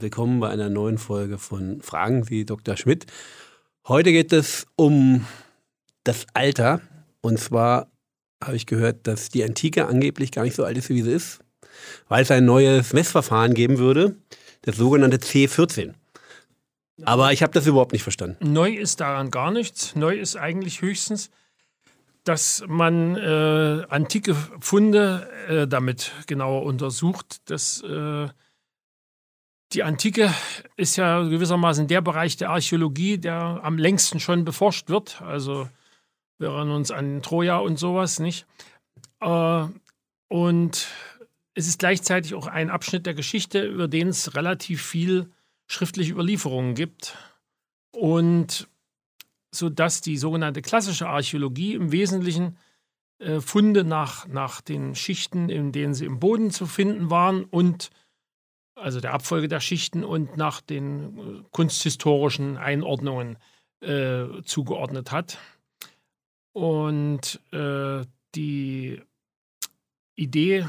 Willkommen bei einer neuen Folge von Fragen Sie Dr. Schmidt. Heute geht es um das Alter. Und zwar habe ich gehört, dass die Antike angeblich gar nicht so alt ist, wie sie ist, weil es ein neues Messverfahren geben würde, das sogenannte C14. Aber ich habe das überhaupt nicht verstanden. Neu ist daran gar nichts. Neu ist eigentlich höchstens, dass man äh, antike Funde äh, damit genauer untersucht. Das, äh, die Antike ist ja gewissermaßen der Bereich der Archäologie, der am längsten schon beforscht wird. Also wir erinnern uns an Troja und sowas, nicht? Äh, und es ist gleichzeitig auch ein Abschnitt der Geschichte, über den es relativ viel schriftliche Überlieferungen gibt. Und sodass die sogenannte klassische Archäologie im Wesentlichen äh, Funde nach, nach den Schichten, in denen sie im Boden zu finden waren und also der Abfolge der Schichten und nach den äh, kunsthistorischen Einordnungen äh, zugeordnet hat. Und äh, die Idee,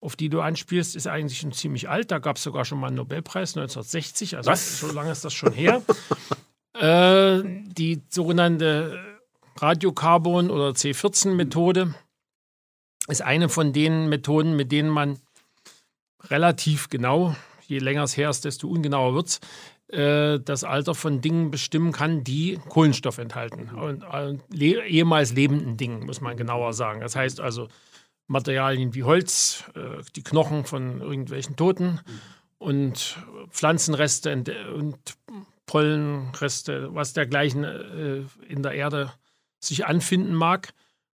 auf die du anspielst, ist eigentlich schon ziemlich alt. Da gab es sogar schon mal einen Nobelpreis 1960, also Was? so lange ist das schon her. äh, die sogenannte Radiokarbon- oder C14-Methode ist eine von den Methoden, mit denen man relativ genau, je länger es her ist, desto ungenauer wird es, äh, das Alter von Dingen bestimmen kann, die Kohlenstoff enthalten. Und, äh, le ehemals lebenden Dingen, muss man genauer sagen. Das heißt also Materialien wie Holz, äh, die Knochen von irgendwelchen Toten und Pflanzenreste und, Pollenreste, was dergleichen in der Erde sich anfinden mag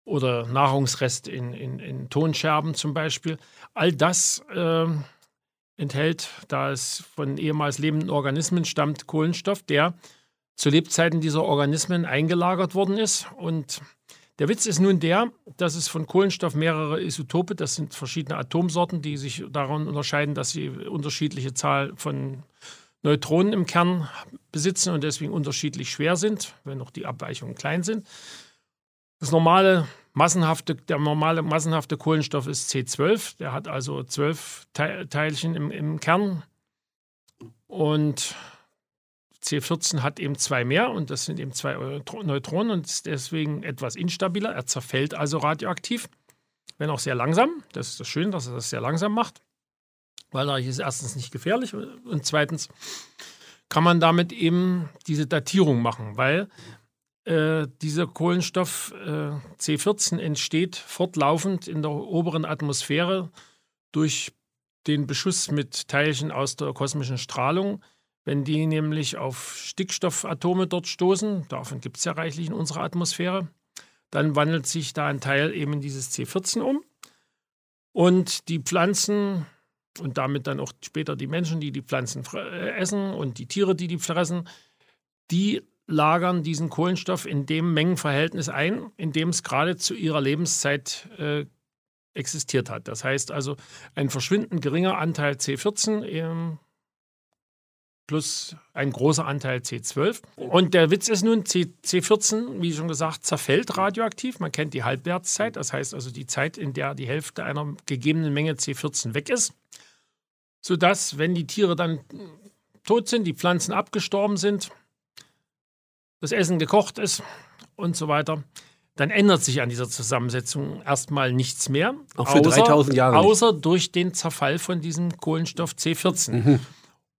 oder Nahrungsreste in, in, in Tonscherben zum Beispiel. All das äh, enthält, da es von ehemals lebenden Organismen stammt, Kohlenstoff, der zu Lebzeiten dieser Organismen eingelagert worden ist. Und der Witz ist nun der, dass es von Kohlenstoff mehrere Isotope, das sind verschiedene Atomsorten, die sich daran unterscheiden, dass sie unterschiedliche Zahl von Neutronen im Kern besitzen und deswegen unterschiedlich schwer sind, wenn auch die Abweichungen klein sind. Das normale massenhafte, der normale massenhafte Kohlenstoff ist C12. Der hat also zwölf Teilchen im, im Kern. Und C14 hat eben zwei mehr und das sind eben zwei Neutronen und ist deswegen etwas instabiler. Er zerfällt also radioaktiv, wenn auch sehr langsam. Das ist das Schöne, dass er das sehr langsam macht, weil dadurch ist erstens nicht gefährlich und zweitens kann man damit eben diese Datierung machen, weil äh, dieser Kohlenstoff äh, C14 entsteht fortlaufend in der oberen Atmosphäre durch den Beschuss mit Teilchen aus der kosmischen Strahlung. Wenn die nämlich auf Stickstoffatome dort stoßen, davon gibt es ja reichlich in unserer Atmosphäre, dann wandelt sich da ein Teil eben in dieses C14 um. Und die Pflanzen und damit dann auch später die Menschen, die die Pflanzen äh, essen und die Tiere, die die fressen, die lagern diesen Kohlenstoff in dem Mengenverhältnis ein, in dem es gerade zu ihrer Lebenszeit äh, existiert hat. Das heißt also, ein verschwindend geringer Anteil C14 ähm, plus ein großer Anteil C12. Und der Witz ist nun, C, C14, wie schon gesagt, zerfällt radioaktiv. Man kennt die Halbwertszeit, das heißt also die Zeit, in der die Hälfte einer gegebenen Menge C14 weg ist. Sodass, wenn die Tiere dann tot sind, die Pflanzen abgestorben sind, das Essen gekocht ist und so weiter, dann ändert sich an dieser Zusammensetzung erstmal nichts mehr. Auch für außer, 3000 Jahre. Außer durch den Zerfall von diesem Kohlenstoff C14. Mhm.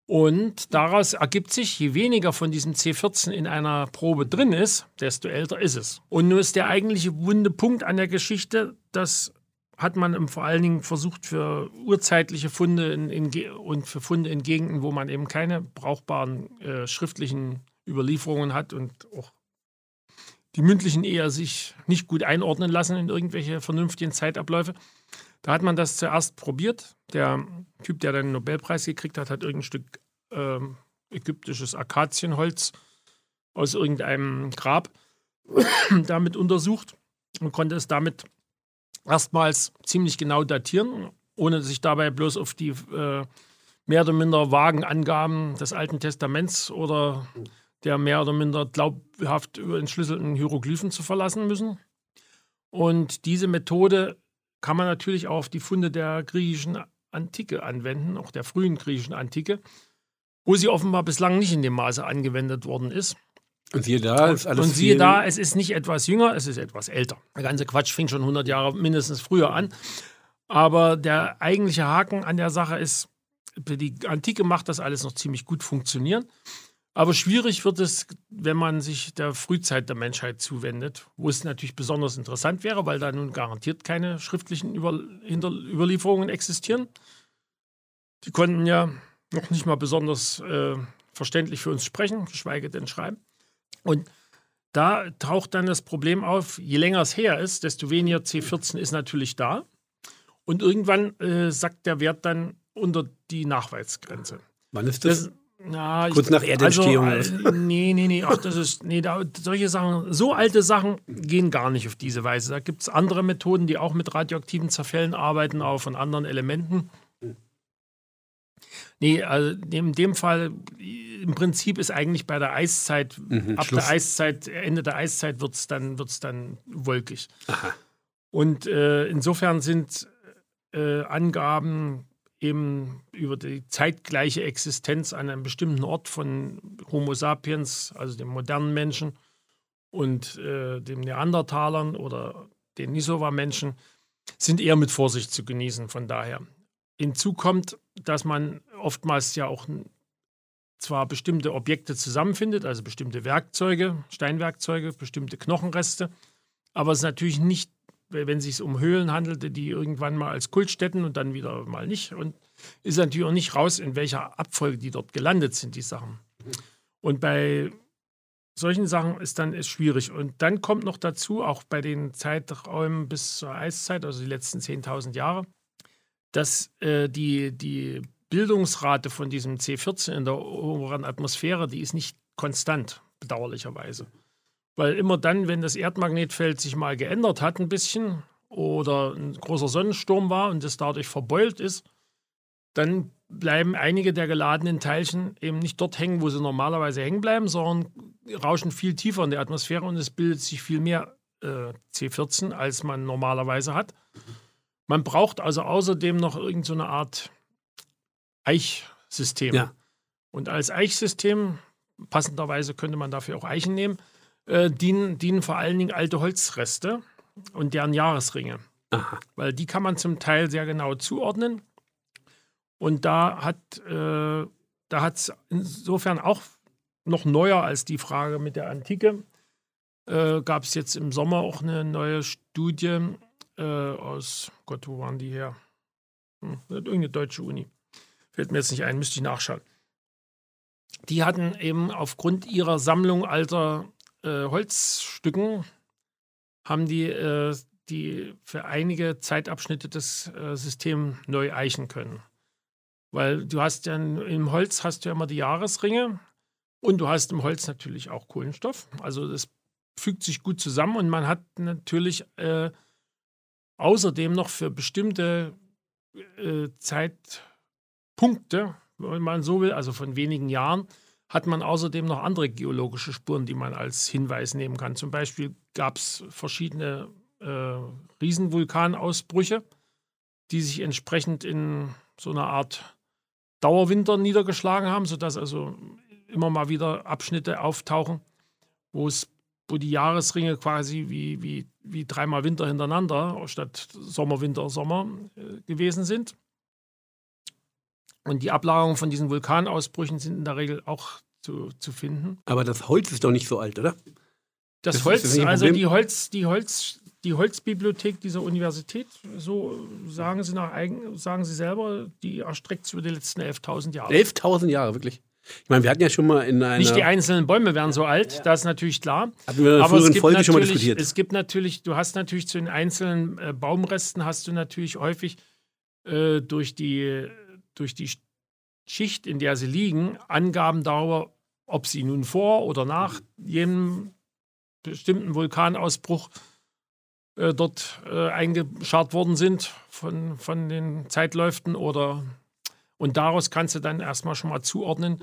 Und daraus ergibt sich, je weniger von diesem C14 in einer Probe drin ist, desto älter ist es. Und nun ist der eigentliche wunde Punkt an der Geschichte, das hat man vor allen Dingen versucht für urzeitliche Funde in, in, und für Funde in Gegenden, wo man eben keine brauchbaren äh, schriftlichen Überlieferungen hat und auch die mündlichen eher sich nicht gut einordnen lassen in irgendwelche vernünftigen Zeitabläufe. Da hat man das zuerst probiert. Der Typ, der den Nobelpreis gekriegt hat, hat irgendein Stück äh, ägyptisches Akazienholz aus irgendeinem Grab damit untersucht und konnte es damit erstmals ziemlich genau datieren, ohne sich dabei bloß auf die äh, mehr oder minder vagen Angaben des Alten Testaments oder der mehr oder minder glaubhaft entschlüsselten Hieroglyphen zu verlassen müssen. Und diese Methode kann man natürlich auch auf die Funde der griechischen Antike anwenden, auch der frühen griechischen Antike. wo sie offenbar bislang nicht in dem Maße angewendet worden ist. Und siehe da, ist alles Und siehe da, es ist nicht etwas jünger, es ist etwas älter. Der ganze Quatsch fing schon 100 Jahre mindestens früher an. Aber der eigentliche Haken an der Sache ist, die Antike macht das alles noch ziemlich gut funktionieren. Aber schwierig wird es, wenn man sich der Frühzeit der Menschheit zuwendet, wo es natürlich besonders interessant wäre, weil da nun garantiert keine schriftlichen Über Überlieferungen existieren. Die konnten ja noch nicht mal besonders äh, verständlich für uns sprechen, geschweige denn schreiben. Und da taucht dann das Problem auf, je länger es her ist, desto weniger C14 ist natürlich da. Und irgendwann äh, sackt der Wert dann unter die Nachweisgrenze. Wann ist das? das na, Kurz ich, nach Erdentstehung. Also, äh, nee, nee, nee. Ach, das ist, nee, da, solche Sachen, so alte Sachen gehen gar nicht auf diese Weise. Da gibt es andere Methoden, die auch mit radioaktiven Zerfällen arbeiten, auch von anderen Elementen. Nee, also in dem Fall, im Prinzip ist eigentlich bei der Eiszeit, Mhm, ab Schluss. der Eiszeit, Ende der Eiszeit wird es dann, wird's dann wolkig. Aha. Und äh, insofern sind äh, Angaben eben über die zeitgleiche Existenz an einem bestimmten Ort von Homo sapiens, also dem modernen Menschen, und äh, dem Neandertalern oder den Nisova-Menschen, sind eher mit Vorsicht zu genießen. Von daher. Hinzu kommt, dass man oftmals ja auch zwar bestimmte Objekte zusammenfindet, also bestimmte Werkzeuge, Steinwerkzeuge, bestimmte Knochenreste, aber es natürlich nicht wenn es sich um Höhlen handelte, die irgendwann mal als Kultstätten und dann wieder mal nicht. Und ist natürlich auch nicht raus, in welcher Abfolge die dort gelandet sind, die Sachen. Und bei solchen Sachen ist dann ist schwierig. Und dann kommt noch dazu, auch bei den Zeiträumen bis zur Eiszeit, also die letzten 10.000 Jahre, dass äh, die, die Bildungsrate von diesem C14 in der oberen Atmosphäre, die ist nicht konstant, bedauerlicherweise. Weil immer dann, wenn das Erdmagnetfeld sich mal geändert hat ein bisschen oder ein großer Sonnensturm war und es dadurch verbeult ist, dann bleiben einige der geladenen Teilchen eben nicht dort hängen, wo sie normalerweise hängen bleiben, sondern rauschen viel tiefer in der Atmosphäre und es bildet sich viel mehr äh, C14, als man normalerweise hat. Man braucht also außerdem noch irgendeine so eine Art Eichsystem. Ja. Und als Eichsystem, passenderweise könnte man dafür auch Eichen nehmen, äh, dienen, dienen vor allen Dingen alte Holzreste und deren Jahresringe. Aha. Weil die kann man zum Teil sehr genau zuordnen. Und da hat äh, da es insofern auch noch neuer als die Frage mit der Antike. Äh, Gab es jetzt im Sommer auch eine neue Studie äh, aus, Gott, wo waren die her? Hm, irgendeine deutsche Uni. Fällt mir jetzt nicht ein, müsste ich nachschauen. Die hatten eben aufgrund ihrer Sammlung alter äh, Holzstücken, haben die, äh, die für einige Zeitabschnitte das äh, System neu eichen können. Weil du hast ja im Holz hast du ja immer die Jahresringe und du hast im Holz natürlich auch Kohlenstoff. Also das fügt sich gut zusammen und man hat natürlich äh, außerdem noch für bestimmte äh, Zeitpunkte, wenn man so will, also von wenigen Jahren, hat man außerdem noch andere geologische Spuren, die man als Hinweis nehmen kann. Zum Beispiel gab es verschiedene äh, Riesenvulkanausbrüche, die sich entsprechend in so einer Art Dauerwinter niedergeschlagen haben, sodass also immer mal wieder Abschnitte auftauchen, wo es wo die Jahresringe quasi wie, wie, wie dreimal Winter hintereinander statt Sommer, Winter, Sommer äh, gewesen sind. Und die Ablagerungen von diesen Vulkanausbrüchen sind in der Regel auch zu, zu finden. Aber das Holz ist doch nicht so alt, oder? Das, Das Holz, also die Holz, die Holz, die Holzbibliothek dieser Universität, so sagen sie nach eigen, sagen sie selber, die erstreckt sich über die letzten 11.000 Jahre. 11.000 Jahre, wirklich. Ich meine, wir hatten ja schon mal in einer. Nicht die einzelnen Bäume werden so alt, das ist natürlich klar. hatten wir in einer Aber es früheren gibt, Folge schon mal natürlich, diskutiert. es gibt natürlich, du hast natürlich zu den einzelnen äh, Baumresten hast du natürlich häufig äh, durch, die, durch die Schicht, in der sie liegen, Angaben darüber, ob sie nun vor oder nach jenem bestimmten Vulkanausbruch äh, dort äh, eingescharrt worden sind von, von den Zeitläuften oder und daraus kannst du dann erstmal schon mal zuordnen,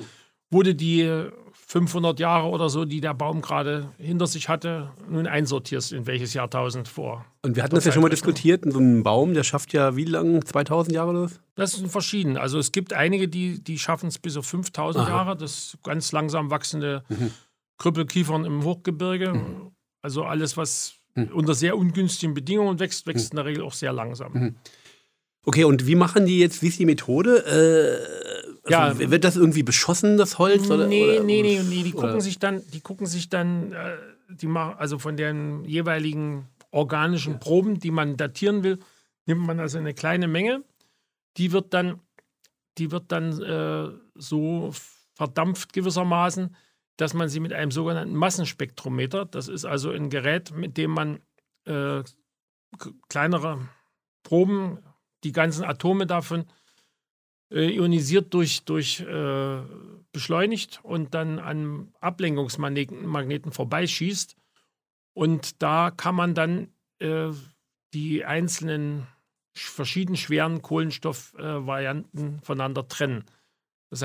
wurde die 500 Jahre oder so, die der Baum gerade hinter sich hatte, nun einsortierst, in welches Jahrtausend vor. Und wir hatten das ja schon mal diskutiert, so ein Baum, der schafft ja wie lange? 2000 Jahre oder was? Das sind verschieden. Also es gibt einige, die, die schaffen es bis auf 5000 Aha. Jahre. Das ganz langsam wachsende Krüppelkiefern im Hochgebirge. Mhm. Also alles, was unter sehr ungünstigen Bedingungen wächst, wächst in der Regel auch sehr langsam. Mhm. Okay, und wie machen die jetzt, wie ist die Methode? Äh, also Ja. wird das irgendwie beschossen, das Holz? Oder, nee, oder, nee, nee, nee, die oder- gucken sich dann, die gucken sich dann, äh, die machen, also von den jeweiligen organischen Proben, die man datieren will, nimmt man also eine kleine Menge. Die wird dann, die wird dann äh, so verdampft gewissermaßen, dass man sie mit einem sogenannten Massenspektrometer, das ist also ein Gerät, mit dem man äh, kleinere Proben, die ganzen Atome davon äh, ionisiert durch, durch äh, beschleunigt und dann an Ablenkungsmagneten Magneten vorbeischießt. Und da kann man dann äh, die einzelnen sch- verschieden schweren Kohlenstoffvarianten äh, voneinander trennen. Das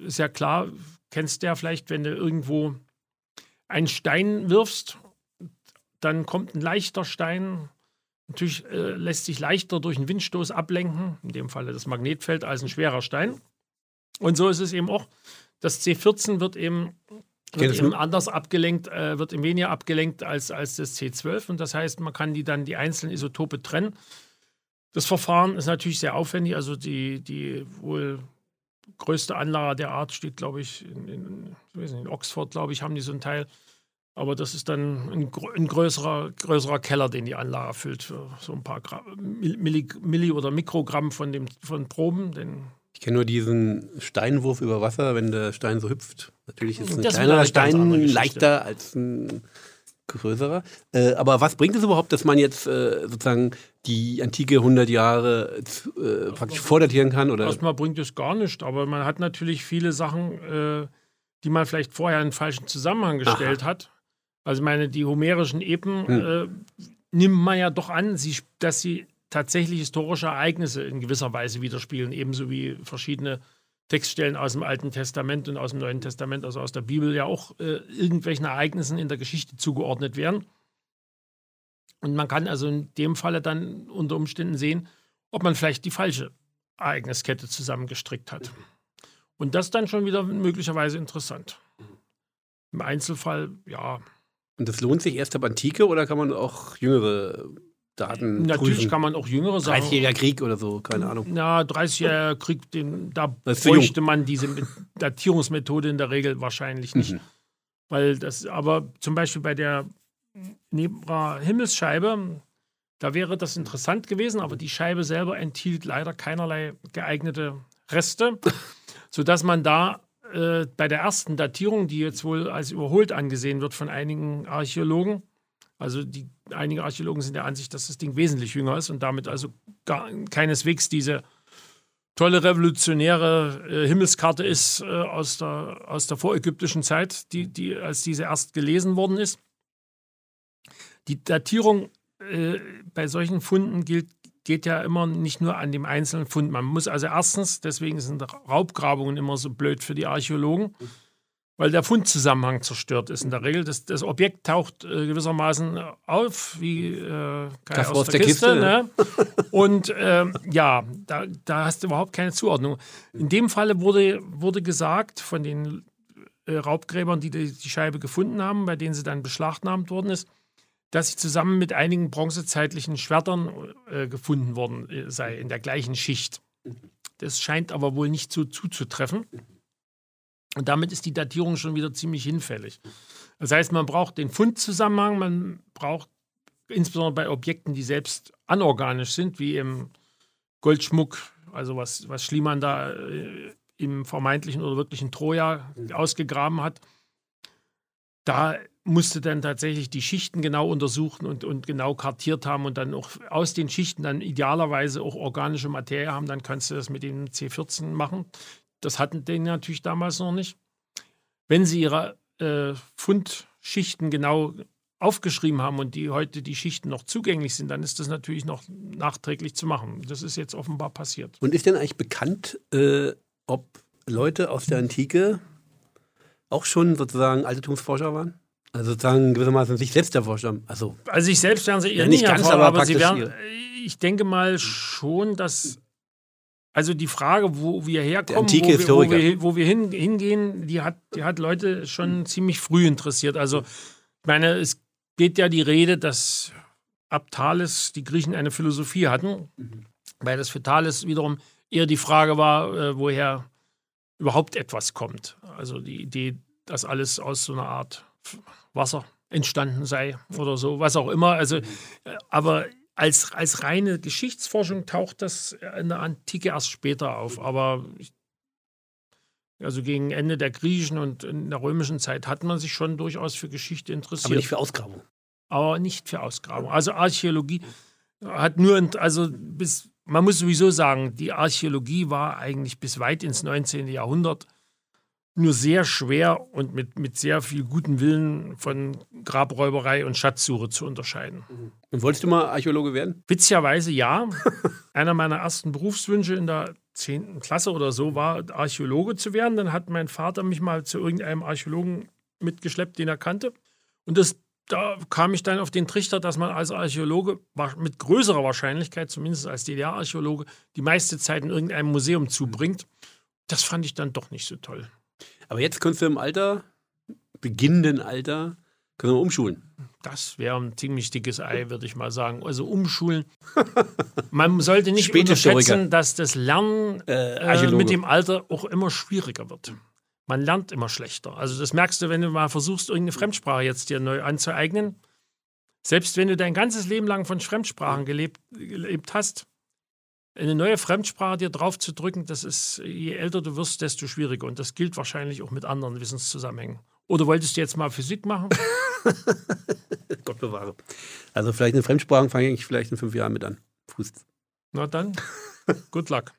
ist ja klar, kennst du ja vielleicht, wenn du irgendwo einen Stein wirfst, dann kommt ein leichter Stein. Natürlich äh, lässt sich leichter durch einen Windstoß ablenken, in dem Falle das Magnetfeld, als ein schwerer Stein. Und so ist es eben auch. Das C14 wird eben, wird eben anders abgelenkt, äh, wird eben weniger abgelenkt als, als das C12. Und das heißt, man kann die dann die einzelnen Isotope trennen. Das Verfahren ist natürlich sehr aufwendig. Also die, die wohl größte Anlage der Art steht, glaube ich, in, in, in Oxford, glaube ich, haben die so ein Teil. Aber das ist dann ein, ein größerer, größerer Keller, den die Anlage erfüllt für so ein paar Gra Milli, Milli oder Mikrogramm von, dem, von Proben. Denn Ich kenne nur diesen Steinwurf über Wasser, wenn der Stein so hüpft. Natürlich ist ein Das andere Stein leichter als ein größerer. Äh, aber was bringt es überhaupt, dass man jetzt äh, sozusagen die antike 100 Jahre äh, praktisch vordatieren kann? Oder? erstmal bringt es gar nichts. Aber man hat natürlich viele Sachen, äh, die man vielleicht vorher in den falschen Zusammenhang gestellt hat. Also ich meine, die homerischen Epen Hm. äh, nimmt man ja doch an, sie, dass sie tatsächlich historische Ereignisse in gewisser Weise widerspiegeln, ebenso wie verschiedene Textstellen aus dem Alten Testament und aus dem Neuen Testament, also aus der Bibel, ja auch äh, irgendwelchen Ereignissen in der Geschichte zugeordnet werden. Und man kann also in dem Falle dann unter Umständen sehen, ob man vielleicht die falsche Ereigniskette zusammengestrickt hat. Und das dann schon wieder möglicherweise interessant. Im Einzelfall, ja, Und das lohnt sich erst ab Antike oder kann man auch jüngere Daten natürlich prüfen? kann man auch jüngere Sachen. 30-jähriger Krieg oder so, keine Ahnung. Na, 30-jähriger Krieg, den, da bräuchte man diese Met- Datierungsmethode in der Regel wahrscheinlich nicht. Mhm. Weil das, aber zum Beispiel bei der Nebra Himmelsscheibe, da wäre das interessant gewesen, aber die Scheibe selber enthielt leider keinerlei geeignete Reste, sodass man da äh, bei der ersten Datierung, die jetzt wohl als überholt angesehen wird von einigen Archäologen, also die, einige Archäologen sind der Ansicht, dass das Ding wesentlich jünger ist und damit also gar, keineswegs diese tolle revolutionäre äh, Himmelskarte ist äh, aus, der, aus der vorägyptischen Zeit, die, die, als diese erst gelesen worden ist. Die Datierung äh, bei solchen Funden gilt, geht ja immer nicht nur an dem einzelnen Fund. Man muss also erstens, deswegen sind Raubgrabungen immer so blöd für die Archäologen, weil der Fundzusammenhang zerstört ist in der Regel. Das, das Objekt taucht äh, gewissermaßen auf wie äh, Kai Das aus der Kiste, ne? Und ähm, ja, da, da hast du überhaupt keine Zuordnung. In dem Falle wurde, wurde gesagt von den äh, Raubgräbern, die, die die Scheibe gefunden haben, bei denen sie dann beschlagnahmt worden ist, dass sie zusammen mit einigen bronzezeitlichen Schwertern äh, gefunden worden äh, sei, in der gleichen Schicht. Das scheint aber wohl nicht so zuzutreffen. Und damit ist die Datierung schon wieder ziemlich hinfällig. Das heißt, man braucht den Fundzusammenhang, man braucht insbesondere bei Objekten, die selbst anorganisch sind, wie im Goldschmuck, also was, was Schliemann da äh, im vermeintlichen oder wirklichen Troja ausgegraben hat. Da musste dann tatsächlich die Schichten genau untersuchen und, und genau kartiert haben und dann auch aus den Schichten dann idealerweise auch organische Materie haben, dann kannst du das mit dem C14 machen. Das hatten die natürlich damals noch nicht. Wenn sie ihre äh, Fundschichten genau aufgeschrieben haben und die heute die Schichten noch zugänglich sind, dann ist das natürlich noch nachträglich zu machen. Das ist jetzt offenbar passiert. Und ist denn eigentlich bekannt, äh, ob Leute aus der Antike auch schon sozusagen Altertumsforscher waren? Also sozusagen gewissermaßen sich selbst erforscht haben. Also, also sich selbst werden sie eher Ja, nicht ganz, erfahren, aber aber sie werden, ich denke mal schon, dass also die Frage, wo wir herkommen, wo wir, wo wir, wo wir hin, hingehen, die hat, die hat Leute schon ziemlich früh interessiert. Also ich meine, es geht ja die Rede, dass ab Thales die Griechen eine Philosophie hatten, weil das für Thales wiederum eher die Frage war, äh, woher überhaupt etwas kommt. Also die Idee, dass alles aus so einer Art Wasser entstanden sei oder so, was auch immer. Also, äh, aber als, als reine Geschichtsforschung taucht das in der Antike erst später auf. Aber ich, also gegen Ende der griechischen und in der römischen Zeit hat man sich schon durchaus für Geschichte interessiert aber nicht für Ausgrabung. aber nicht für Ausgrabung. Also Archäologie hat nur, also bis, man muss sowieso sagen, die Archäologie war eigentlich bis weit ins 19. Jahrhundert nur sehr schwer und mit, mit sehr viel guten Willen von Grabräuberei und Schatzsuche zu unterscheiden. Und wolltest du mal Archäologe werden? Witzigerweise ja. Einer meiner ersten Berufswünsche in der 10. Klasse oder so war, Archäologe zu werden. Dann hat mein Vater mich mal zu irgendeinem Archäologen mitgeschleppt, den er kannte. Und das, da kam ich dann auf den Trichter, dass man als Archäologe mit größerer Wahrscheinlichkeit, zumindest als DDR-Archäologe, die meiste Zeit in irgendeinem Museum zubringt. Das fand ich dann doch nicht so toll. Aber jetzt könntest du im Alter, beginnenden Alter, können wir umschulen. Das wäre ein ziemlich dickes Ei, würde ich mal sagen. Also umschulen. Man sollte nicht unterschätzen, dass das Lernen Äh, äh, mit dem Alter auch immer schwieriger wird. Man lernt immer schlechter. Also das merkst du, wenn du mal versuchst, irgendeine Fremdsprache jetzt dir neu anzueignen. Selbst wenn du dein ganzes Leben lang von Fremdsprachen gelebt, gelebt hast, eine neue Fremdsprache dir drauf zu drücken, das ist, je älter du wirst, desto schwieriger. Und das gilt wahrscheinlich auch mit anderen Wissenszusammenhängen. Oder wolltest du jetzt mal Physik machen? Gott bewahre. Also vielleicht eine Fremdsprache fange ich vielleicht in fünf Jahren mit an. Fuß. Na dann, good luck.